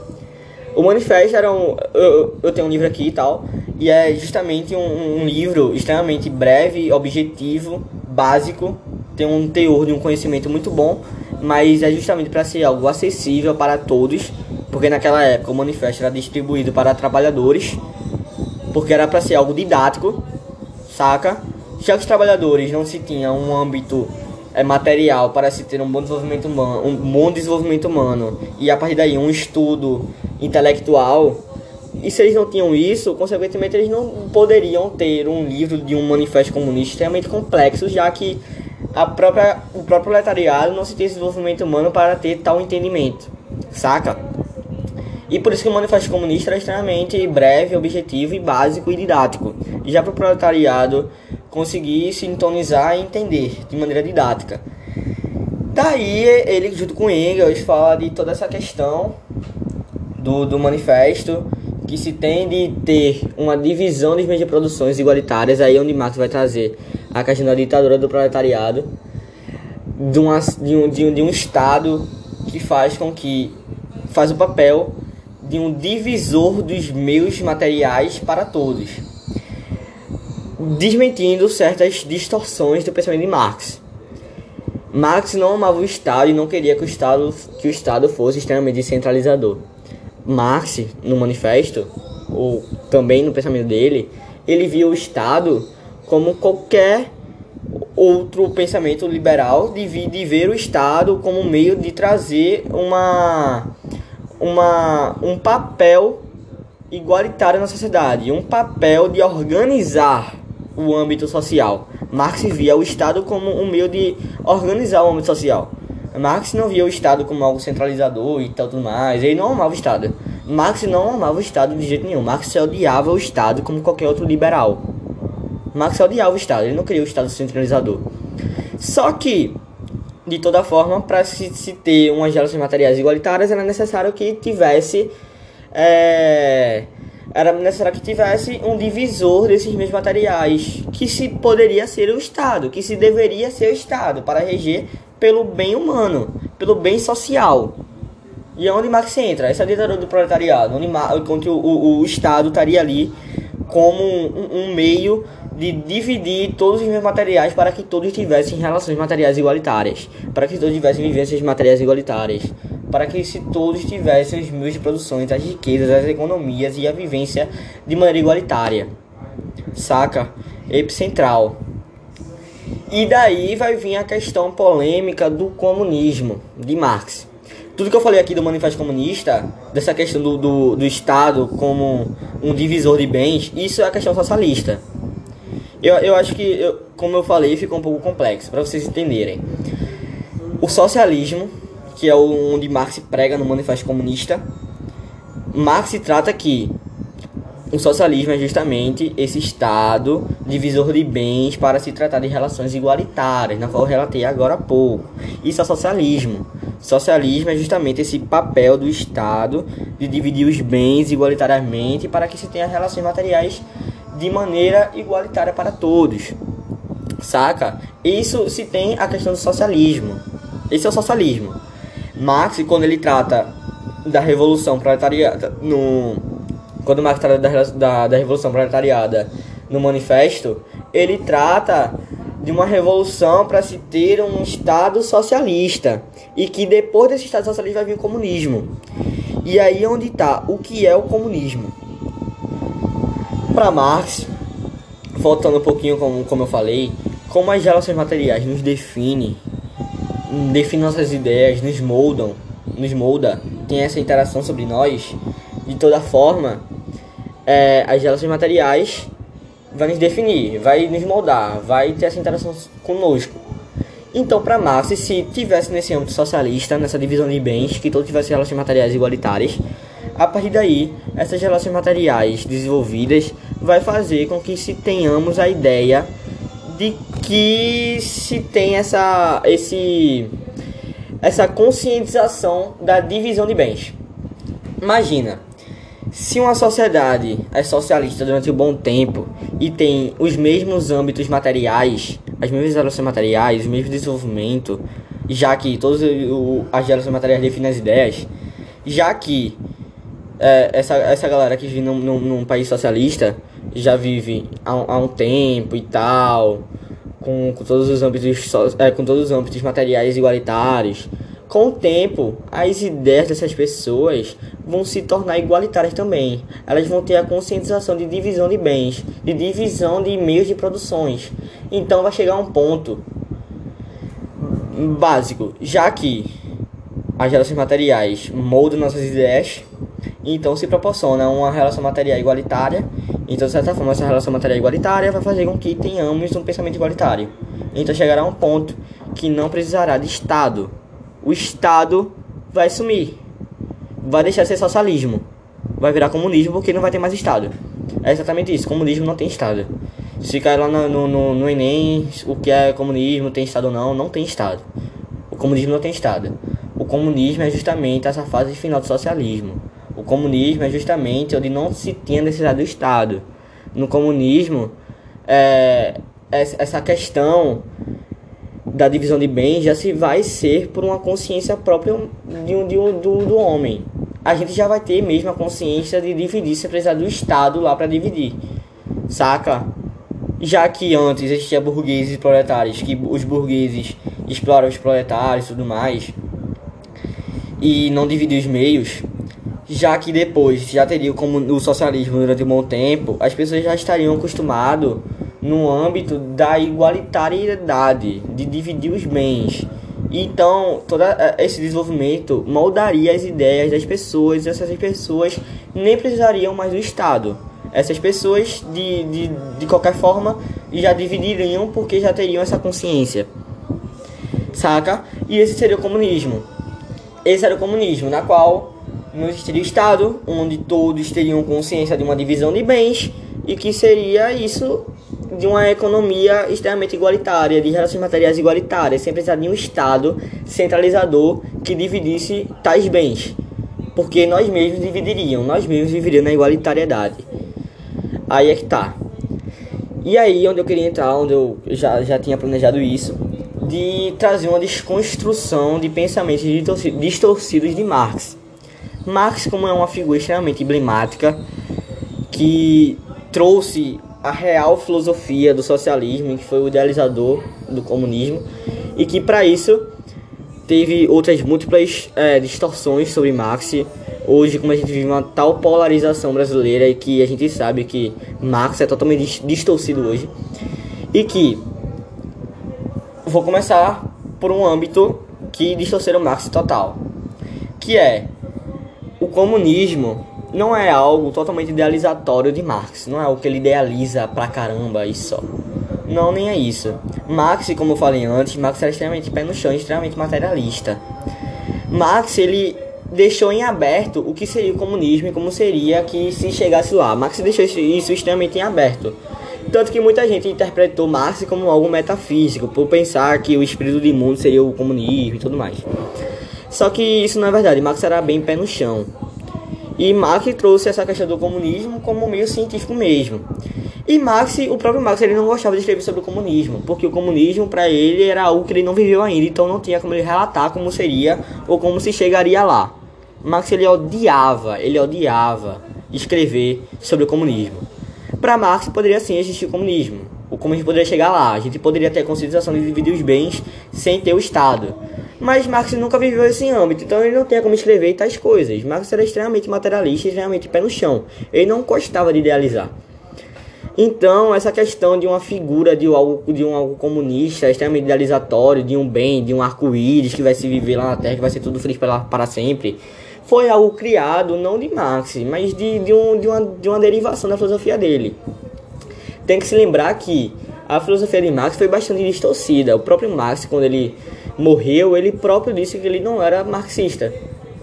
O manifesto era um. Eu, eu tenho um livro aqui e tal, e é justamente um, um livro extremamente breve, objetivo, básico, tem um teor de um conhecimento muito bom, mas é justamente para ser algo acessível para todos porque naquela época o manifesto era distribuído para trabalhadores, porque era para ser algo didático, saca? Já que os trabalhadores não se tinham um âmbito é, material para se ter um bom desenvolvimento humano, um bom desenvolvimento humano e a partir daí um estudo intelectual, e se eles não tinham isso, consequentemente eles não poderiam ter um livro de um manifesto comunista extremamente complexo, já que a própria, o próprio proletariado não se tem desenvolvimento humano para ter tal entendimento, saca? E por isso que o Manifesto Comunista era extremamente breve, objetivo e básico e didático. Já para o proletariado conseguir sintonizar e entender de maneira didática. Daí ele, junto com Engels, fala de toda essa questão do, do manifesto, que se tem de ter uma divisão dos meios de produções igualitárias, aí é onde Marx vai trazer a questão da ditadura do proletariado, de, uma, de, um, de, um, de um Estado que faz com que faz o papel de um divisor dos meios materiais para todos, desmentindo certas distorções do pensamento de Marx. Marx não amava o Estado e não queria que o Estado, que o Estado fosse extremamente centralizador. Marx, no manifesto, ou também no pensamento dele, ele via o Estado como qualquer outro pensamento liberal de, de ver o Estado como meio de trazer uma, uma, um papel igualitário na sociedade, um papel de organizar o âmbito social. Marx via o Estado como um meio de organizar o âmbito social. Marx não via o Estado como algo centralizador e tal tudo mais. Ele não amava o Estado. Marx não amava o Estado de jeito nenhum. Marx odiava o Estado como qualquer outro liberal. Marx odiava o Estado. Ele não queria o Estado centralizador. Só que, de toda forma, para se, se, ter umas relações materiais igualitárias, era necessário que tivesse é, era necessário que tivesse um divisor desses meios materiais, que se poderia ser o Estado, que se deveria ser o Estado, para reger pelo bem humano, pelo bem social. E onde Marx entra, essa ditadura do proletariado, onde, o, o, o Estado estaria ali como um, um meio de dividir todos os meios materiais para que todos tivessem relações materiais igualitárias, para que todos tivessem vivências materiais igualitárias, para que se todos tivessem os meios de produções, as riquezas, as economias e a vivência de maneira igualitária. Saca? Epicentral. E daí vai vir a questão polêmica do comunismo, de Marx. Tudo que eu falei aqui do Manifesto Comunista, dessa questão do, do, do Estado como um divisor de bens, isso é a questão socialista. Eu, eu acho que, eu, como eu falei, ficou um pouco complexo, para vocês entenderem. O socialismo que é onde Marx prega no Manifesto Comunista, Marx trata que o socialismo é justamente esse estado divisor de bens para se tratar de relações igualitárias, na qual eu relatei agora há pouco. Isso é socialismo. Socialismo é justamente esse papel do Estado de dividir os bens igualitariamente para que se tenha relações materiais de maneira igualitária para todos. Saca? Isso se tem a questão do socialismo. Esse é o socialismo. Marx, quando ele trata da revolução proletariada no quando Marx trata da, da, da revolução proletariada no manifesto, ele trata de uma revolução para se ter um Estado socialista e que depois desse Estado socialista vai vir o comunismo. E aí é onde está o que é o comunismo. Para Marx, voltando um pouquinho como, como eu falei, como as relações materiais nos definem define nossas ideias, nos moldam, nos molda, tem essa interação sobre nós, de toda forma, é, as relações materiais vai nos definir, vai nos moldar, vai ter essa interação conosco. Então, para Marx, se tivesse nesse âmbito socialista, nessa divisão de bens, que todos tivessem relações materiais igualitárias, a partir daí, essas relações materiais desenvolvidas vai fazer com que se tenhamos a ideia de que se tem essa esse essa conscientização da divisão de bens. Imagina, se uma sociedade é socialista durante um bom tempo e tem os mesmos âmbitos materiais, as mesmas relações materiais, o mesmo desenvolvimento, já que todas as relações materiais definem as ideias, já que é, essa, essa galera que vive num, num, num país socialista já vive há, há um tempo e tal, com, com, todos os âmbitos, é, com todos os âmbitos materiais igualitários. Com o tempo, as ideias dessas pessoas vão se tornar igualitárias também. Elas vão ter a conscientização de divisão de bens, de divisão de meios de produções. Então vai chegar um ponto básico, já que as relações materiais moldam nossas ideias, então se proporciona uma relação material igualitária. Então, de certa forma, essa relação material igualitária vai fazer com que tenhamos um pensamento igualitário. Então chegará um ponto que não precisará de Estado. O Estado vai sumir. Vai deixar de ser socialismo. Vai virar comunismo porque não vai ter mais Estado. É exatamente isso. Comunismo não tem Estado. Se cair lá no, no, no Enem, o que é comunismo, tem Estado ou não, não tem Estado. O comunismo não tem Estado. O comunismo é justamente essa fase final do socialismo. O comunismo é justamente onde não se tinha necessidade do Estado. No comunismo, é, essa questão da divisão de bens já se vai ser por uma consciência própria de um, de um, do, do homem. A gente já vai ter mesmo a consciência de dividir sem precisar do Estado lá para dividir. Saca? Já que antes existia burgueses e proletários, que os burgueses exploram os proletários e tudo mais, e não dividir os meios, já que depois já teria como o socialismo durante um bom tempo, as pessoas já estariam acostumadas no âmbito da igualitariedade, de dividir os bens. Então, todo eh, esse desenvolvimento moldaria as ideias das pessoas, e essas pessoas nem precisariam mais do Estado. Essas pessoas, de, de, de qualquer forma, já dividiriam porque já teriam essa consciência. Saca? E esse seria o comunismo. Esse era o comunismo, na qual não existiria Estado, onde todos teriam consciência de uma divisão de bens e que seria isso de uma economia extremamente igualitária, de relações materiais igualitárias, sem precisar de um Estado centralizador que dividisse tais bens. Porque nós mesmos dividiriam, nós mesmos viveríamos na igualitariedade. Aí é que tá. E aí onde eu queria entrar, onde eu já, já tinha planejado isso, de trazer uma desconstrução de pensamentos distorcidos de Marx. Marx, como é uma figura extremamente emblemática, que trouxe a real filosofia do socialismo, que foi o idealizador do comunismo, e que para isso teve outras múltiplas é, distorções sobre Marx. Hoje, como a gente vive uma tal polarização brasileira e que a gente sabe que Marx é totalmente distorcido hoje, e que vou começar por um âmbito que distorceram Marx total, que é o comunismo não é algo totalmente idealizatório de Marx, não é algo que ele idealiza pra caramba e só. Não, nem é isso. Marx, como eu falei antes, Marx era extremamente pé no chão, extremamente materialista. Marx, ele deixou em aberto o que seria o comunismo e como seria que se chegasse lá. Marx deixou isso extremamente em aberto. Tanto que muita gente interpretou Marx como algo metafísico, por pensar que o espírito do mundo seria o comunismo e tudo mais. Só que isso não é verdade, Marx era bem pé no chão. E Marx trouxe essa questão do comunismo como meio científico mesmo. E Marx, o próprio Marx, ele não gostava de escrever sobre o comunismo, porque o comunismo para ele era algo que ele não viveu ainda, então não tinha como ele relatar como seria ou como se chegaria lá. Marx ele odiava, ele odiava escrever sobre o comunismo. Para Marx poderia sim existir o comunismo. O comunismo poderia chegar lá, a gente poderia ter a conscientização de dividir os bens sem ter o Estado. Mas Marx nunca viveu esse âmbito, então ele não tinha como escrever tais coisas. Marx era extremamente materialista, extremamente pé no chão. Ele não gostava de idealizar. Então, essa questão de uma figura de algo, de um algo comunista, extremamente idealizatório, de um bem, de um arco-íris que vai se viver lá na Terra, que vai ser tudo feliz para, para sempre, foi algo criado não de Marx, mas de, de, um, de, uma, de uma derivação da filosofia dele. Tem que se lembrar que a filosofia de Marx foi bastante distorcida. O próprio Marx, quando ele morreu, ele próprio disse que ele não era marxista.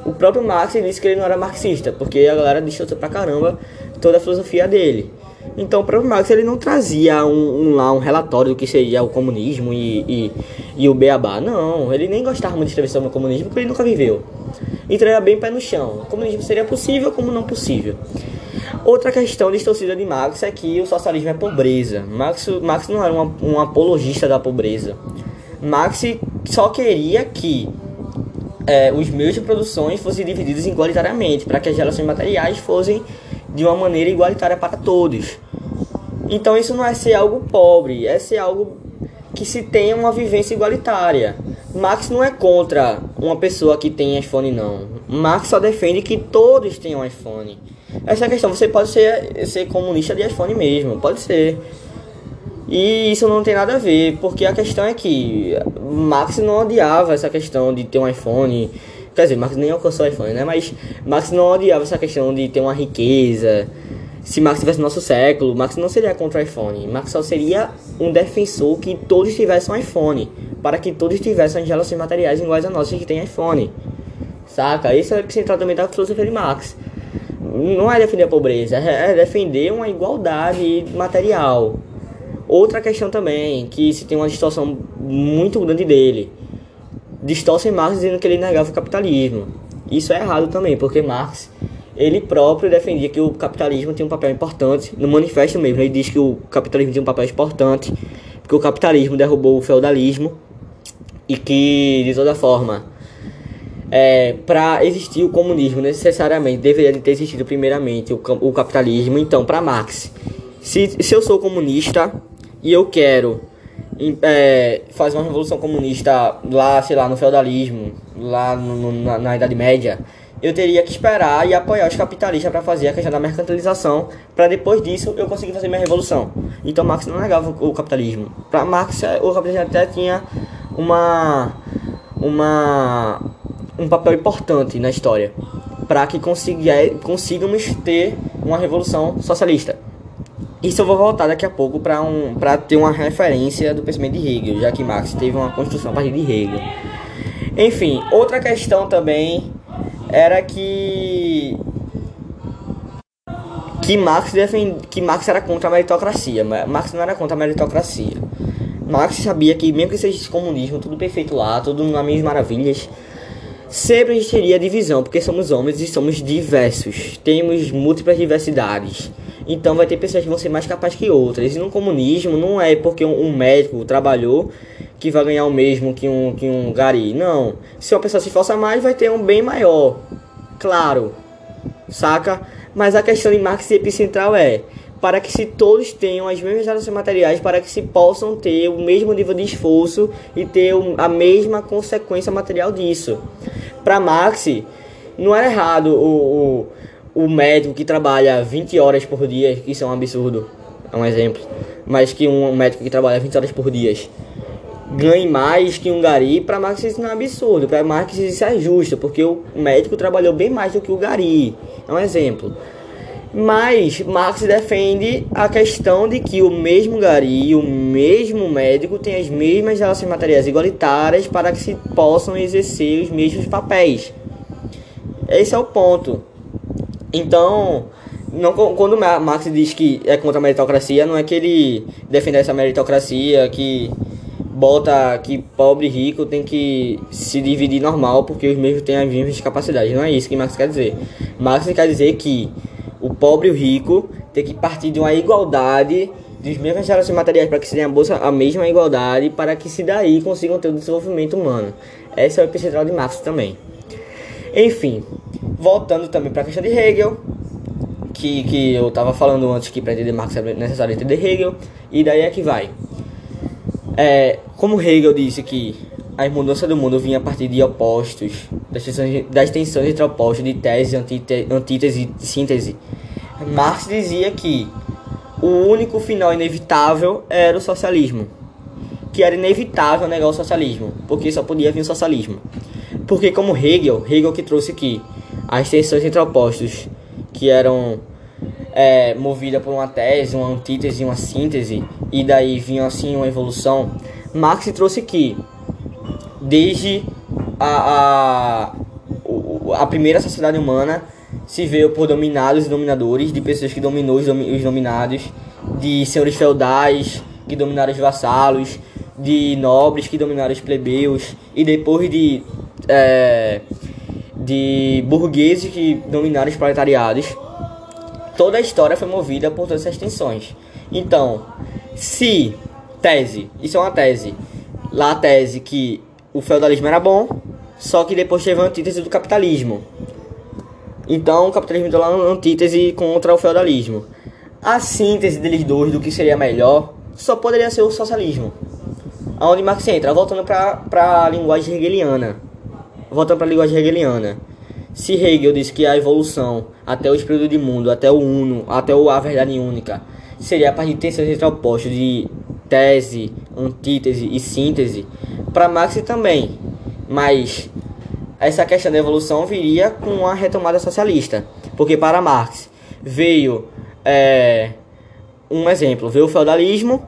O próprio Marx disse que ele não era marxista, porque a galera distorceu pra caramba toda a filosofia dele. Então o próprio Marx ele não trazia um, um lá um relatório do que seria o comunismo e, e, e, o beabá. Não, ele nem gostava muito de escrever sobre o comunismo porque ele nunca viveu. Então bem pé no chão. O comunismo seria possível como não possível. Outra questão distorcida de Marx é que o socialismo é pobreza. Marx, Marx não era uma, um apologista da pobreza. Marx só queria que é, os meios de produção fossem divididos igualitariamente, para que as relações materiais fossem de uma maneira igualitária para todos. Então isso não é ser algo pobre, é ser algo que se tenha uma vivência igualitária. Marx não é contra uma pessoa que tem iPhone, não. Marx só defende que todos tenham iPhone. Essa é a questão. Você pode ser, ser comunista de iPhone mesmo, pode ser. E isso não tem nada a ver, porque a questão é que Max não odiava essa questão de ter um iPhone. Quer dizer, Max nem alcançou o iPhone, né? Mas Max não odiava essa questão de ter uma riqueza. se Marx tivesse no nosso século, Marx não seria contra o iPhone. Marx só seria um defensor que todos tivessem um iPhone, para que todos tivessem relações materiais iguais a nossas que tem iPhone. Saca? Esse é o epicentral também da filosofia de Marx. Não é defender a pobreza, é defender uma igualdade material. Outra questão também, que se tem uma distorção muito grande dele. Distorcem Marx dizendo que ele negava o capitalismo. Isso é errado também, porque Marx ele próprio defendia que o capitalismo tinha um papel importante. No manifesto mesmo, ele diz que o capitalismo tinha um papel importante, porque o capitalismo derrubou o feudalismo e que, de toda forma, é, para existir o comunismo necessariamente deveria ter existido primeiramente o, o capitalismo. Então, para Marx, se, se eu sou comunista e eu quero é, fazer uma revolução comunista lá, sei lá, no feudalismo, lá no, na, na Idade Média, eu teria que esperar e apoiar os capitalistas para fazer a questão da mercantilização, para depois disso eu conseguir fazer minha revolução. Então Marx não negava o capitalismo. Para Marx, o capitalismo até tinha uma uma um papel importante na história para que consiga, consigamos ter uma revolução socialista. Isso eu vou voltar daqui a pouco para um, ter uma referência do pensamento de Hegel, já que Marx teve uma construção a partir de Hegel. Enfim, outra questão também era que que Marx defend, que Marx era contra a meritocracia, Marx não era contra a meritocracia. Marx sabia que mesmo que seja comunismo, tudo perfeito lá, tudo nas minhas maravilhas, sempre existiria divisão, porque somos homens e somos diversos, temos múltiplas diversidades. Então vai ter pessoas que vão ser mais capazes que outras. E no comunismo não é porque um médico trabalhou que vai ganhar o mesmo que um, que um gari. Não. Se uma pessoa se esforça mais, vai ter um bem maior. Claro. Saca? Mas a questão de Marx epicentral é para que se todos tenham as mesmas relações materiais, para que se possam ter o mesmo nível de esforço e ter a mesma consequência material disso. Para Marx, não era errado o, o, o médico que trabalha 20 horas por dia, isso é um absurdo, é um exemplo, mas que um médico que trabalha 20 horas por dia ganhe mais que um gari, para Marx isso não é absurdo, para Marx isso é justo, porque o médico trabalhou bem mais do que o gari. É um exemplo. Mas Marx defende a questão de que o mesmo gari, o mesmo médico tem as mesmas relações materiais igualitárias para que se possam exercer os mesmos papéis. Esse é o ponto. Então, não, quando Marx diz que é contra a meritocracia, não é que ele defende essa meritocracia que bota que pobre e rico tem que se dividir normal porque os mesmos têm as mesmas capacidades. Não é isso que Marx quer dizer. Marx quer dizer que o pobre e o rico tem que partir de uma igualdade dos mesmos relações materiais para que se tenha a, bolsa, a mesma igualdade para que se daí consigam ter o desenvolvimento humano. Essa é o epicentral de Marx também. Enfim, voltando também para a questão de Hegel, que, que eu estava falando antes que para entender Marx é necessário entender Hegel, e daí é que vai. É, como Hegel disse que a mudança do mundo vinha a partir de opostos, das tensões, das tensões entre opostos, de tese, antítese e síntese, Marx dizia que o único final inevitável era o socialismo. Que era inevitável negar o socialismo, porque só podia vir o socialismo. Porque como Hegel, Hegel que trouxe que as tensões entre opostos, que eram é, movida por uma tese, uma antítese, uma síntese, e daí vinha assim uma evolução. Marx trouxe que desde a, a, a primeira sociedade humana se veio por dominados e dominadores, de pessoas que dominou os, os dominados, de senhores feudais que dominaram os vassalos, de nobres que dominaram os plebeus, e depois de, é, de burgueses que dominaram os proletariados toda a história foi movida por todas essas tensões. Então, se tese, isso é uma tese, lá a tese que o feudalismo era bom, só que depois teve a antítese do capitalismo. Então, o capitalismo deu lá uma antítese contra o feudalismo. A síntese deles dois do que seria melhor só poderia ser o socialismo. Aonde Marx entra, voltando para a linguagem hegeliana. Voltando para a linguagem hegeliana. Se Hegel diz que a evolução até o espírito de mundo, até o uno, até a verdade única, seria a partir de tensões entre opostos de tese, antítese e síntese, para Marx também. Mas essa questão da evolução viria com a retomada socialista, porque para Marx veio é, um exemplo, vê o feudalismo,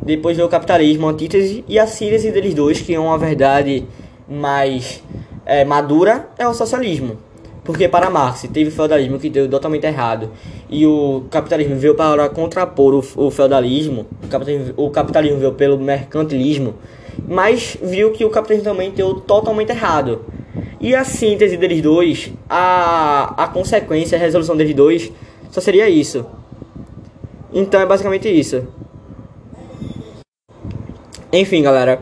depois vê o capitalismo, a antítese, e a síntese deles dois, que é uma verdade mais é, madura, é o socialismo. Porque para Marx teve o feudalismo que deu totalmente errado e o capitalismo veio para contrapor o, o feudalismo, o capitalismo, o capitalismo veio pelo mercantilismo, mas viu que o capitalismo também deu totalmente errado. E a síntese deles dois, a, a consequência, a resolução deles dois, só seria isso. Então é basicamente isso. Enfim, galera,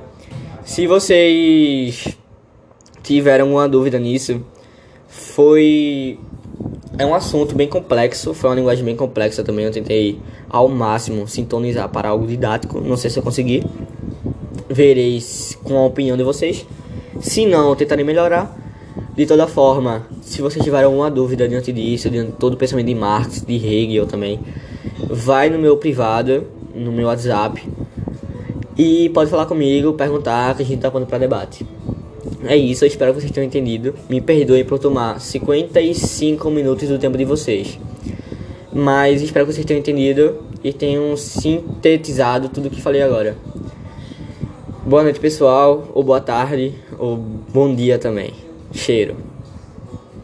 se vocês tiveram alguma dúvida nisso, foi é um assunto bem complexo, foi uma linguagem bem complexa também. Eu tentei ao máximo sintonizar para algo didático. Não sei se eu consegui. Vereis com a opinião de vocês. Se não, tentarei melhorar. De toda forma, se vocês tiverem alguma dúvida diante disso, diante de todo o pensamento de Marx, de Hegel também, vai no meu privado, no meu WhatsApp, e pode falar comigo, perguntar que a gente tá pondo para debate. É isso, eu espero que vocês tenham entendido. Me perdoem por tomar 55 minutos do tempo de vocês. Mas espero que vocês tenham entendido e tenham sintetizado tudo que falei agora. Boa noite, pessoal, ou boa tarde, ou bom dia também. Cheiro.